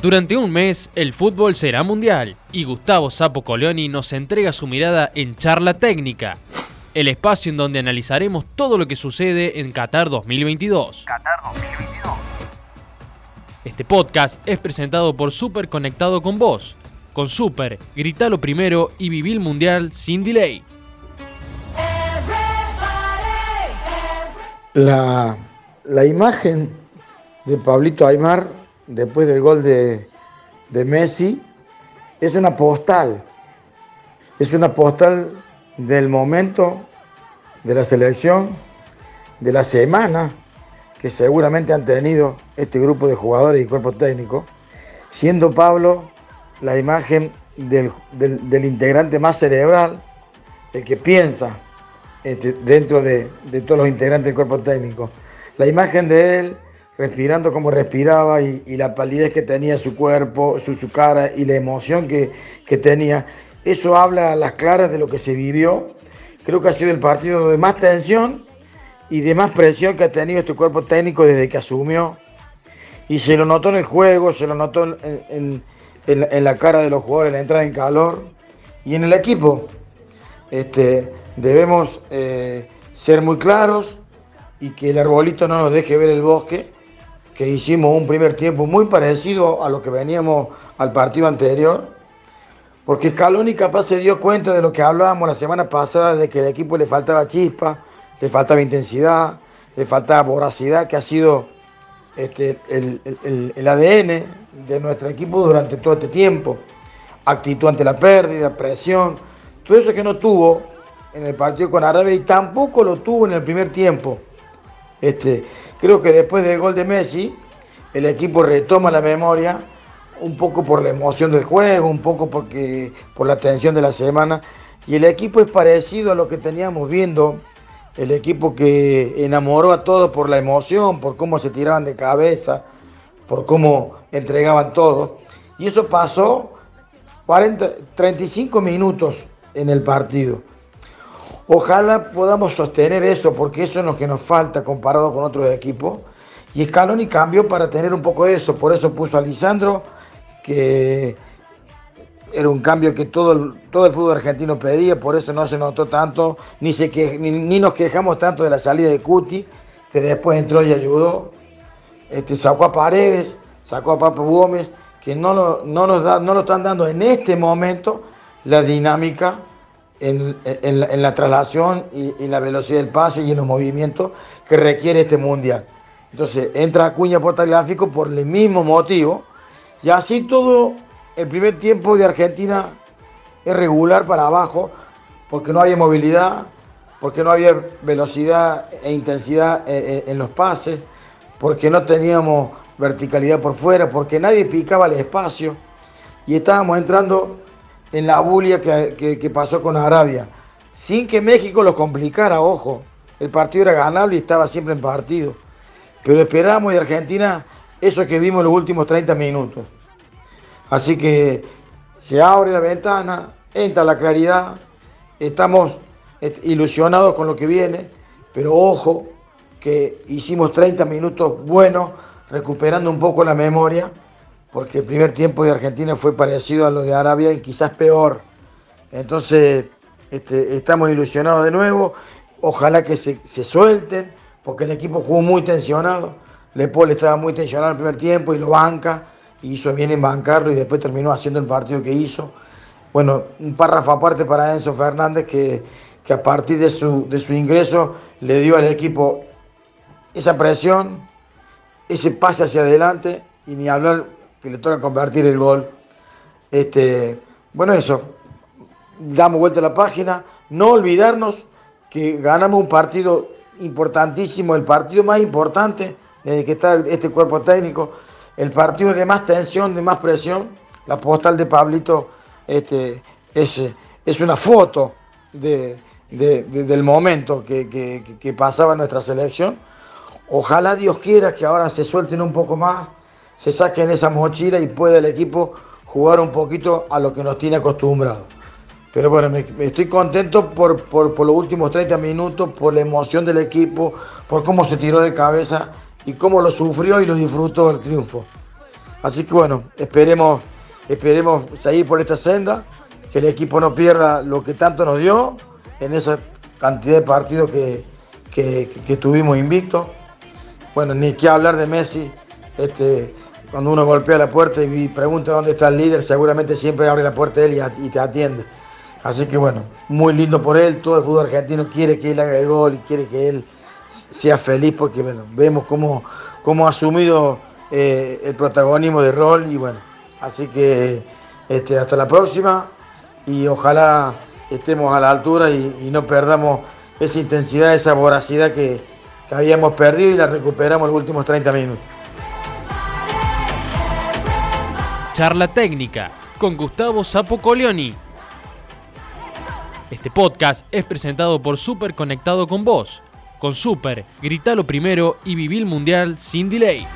Durante un mes, el fútbol será mundial y Gustavo Sapo Colioni nos entrega su mirada en Charla Técnica, el espacio en donde analizaremos todo lo que sucede en Qatar 2022. Qatar 2022. Este podcast es presentado por Super Conectado con Vos. Con Super, gritalo primero y viví el mundial sin delay. La, la imagen de Pablito Aymar después del gol de, Messi es una postal. Es una postal del momento de la selección, de la semana que seguramente han tenido este grupo de jugadores y cuerpo técnico, siendo Pablo la imagen del, integrante más cerebral, el que piensa este, dentro de, de todos los integrantes del cuerpo técnico. La imagen de él respirando como respiraba y, la palidez que tenía su cuerpo, su, cara y la emoción que, tenía. Eso habla a las claras de lo que se vivió. Creo que ha sido el partido de más tensión y de más presión que ha tenido este cuerpo técnico desde que asumió. Y se lo notó en el juego, se lo notó en, la cara de los jugadores, la entrada en calor y en el equipo. Este, debemos eh, ser muy claros y que el arbolito no nos deje ver el bosque que hicimos un primer tiempo muy parecido a lo que veníamos al partido anterior, porque Scaloni capaz se dio cuenta de lo que hablábamos la semana pasada, de que al equipo le faltaba chispa, le faltaba intensidad, le faltaba voracidad, que ha sido este, el, ADN de nuestro equipo durante todo este tiempo. Actitud ante la pérdida, presión, todo eso que no tuvo en el partido con Arabia y tampoco lo tuvo en el primer tiempo. Este, Creo que después del gol de Messi, el equipo retoma la memoria, un poco por la emoción del juego, un poco porque, por la tensión de la semana, y el equipo es parecido a lo que teníamos viendo, el equipo que enamoró a todos por la emoción, por cómo se tiraban de cabeza, por cómo entregaban todo. Y eso pasó 40, 35 minutos en el partido. Ojalá podamos sostener eso, porque eso es lo que nos falta comparado con otros equipos. Y Scaloni cambió para tener un poco de eso, por eso puso a Lisandro, que era un cambio que todo el, todo el fútbol argentino pedía, por eso no se notó tanto, ni, se que, ni, nos quejamos tanto de la salida de Cuti, que después entró y ayudó. Este, sacó a Paredes, sacó a Papo Gómez, que no, lo, no, nos da, no lo están dando en este momento la dinámica en, la, traslación y, la velocidad del pase y en los movimientos que requiere este mundial. Entonces entra Acuña portagráfico por el mismo motivo y así todo el primer tiempo de Argentina es regular para abajo porque no había movilidad, porque no había velocidad e intensidad eh, eh, en los pases, porque no teníamos verticalidad por fuera, porque nadie picaba el espacio y estábamos entrando en la bulia que, pasó con Arabia, sin que México lo complicara, ojo, el partido era ganable y estaba siempre en partido, pero esperamos de Argentina eso que vimos en los últimos 30 minutos. Así que se abre la ventana, entra la claridad, estamos ilusionados con lo que viene, pero ojo que hicimos 30 minutos buenos, recuperando un poco la memoria porque el primer tiempo de Argentina fue parecido a lo de Arabia y quizás peor. Entonces, este, estamos ilusionados de nuevo. Ojalá que se, suelten, porque el equipo jugó muy tensionado. Lepol estaba muy tensionado el primer tiempo y lo banca, hizo bien en bancarlo y después terminó haciendo el partido que hizo. Bueno, un párrafo aparte para Enzo Fernández que, a partir de su ingreso le dio al equipo esa presión, ese pase hacia adelante y ni hablar que le toca convertir el gol. Este, bueno, eso, damos vuelta a la página, no olvidarnos que ganamos un partido importantísimo, el partido más importante desde que está este cuerpo técnico, el partido de más tensión, de más presión, la postal de Pablito este, es, es una foto de, del momento que, que, que pasaba nuestra selección. Ojalá Dios quiera que ahora se suelten un poco más, se saquen esa mochila y pueda el equipo jugar un poquito a lo que nos tiene acostumbrado. Pero bueno, me, estoy contento por, los últimos 30 minutos, por la emoción del equipo, por cómo se tiró de cabeza y cómo lo sufrió y lo disfrutó el triunfo. Así que bueno, esperemos, esperemos seguir por esta senda, que el equipo no pierda lo que tanto nos dio en esa cantidad de partidos que, que, tuvimos invictos. Bueno, ni que hablar de Messi, este, cuando uno golpea la puerta y pregunta dónde está el líder, seguramente siempre abre la puerta él y, te atiende. Así que bueno, muy lindo por él, todo el fútbol argentino quiere que él haga el gol y quiere que él sea feliz porque bueno, vemos cómo, cómo ha asumido eh, el protagonismo de rol y bueno, así que este, hasta la próxima y ojalá estemos a la altura y, no perdamos esa intensidad, esa voracidad que, que habíamos perdido y la recuperamos los últimos 30 minutos. Charla técnica con Gustavo Sapo Coleoni. Este podcast es presentado por Super Conectado con Vos. Con Super, gritalo primero y viví el mundial sin delay.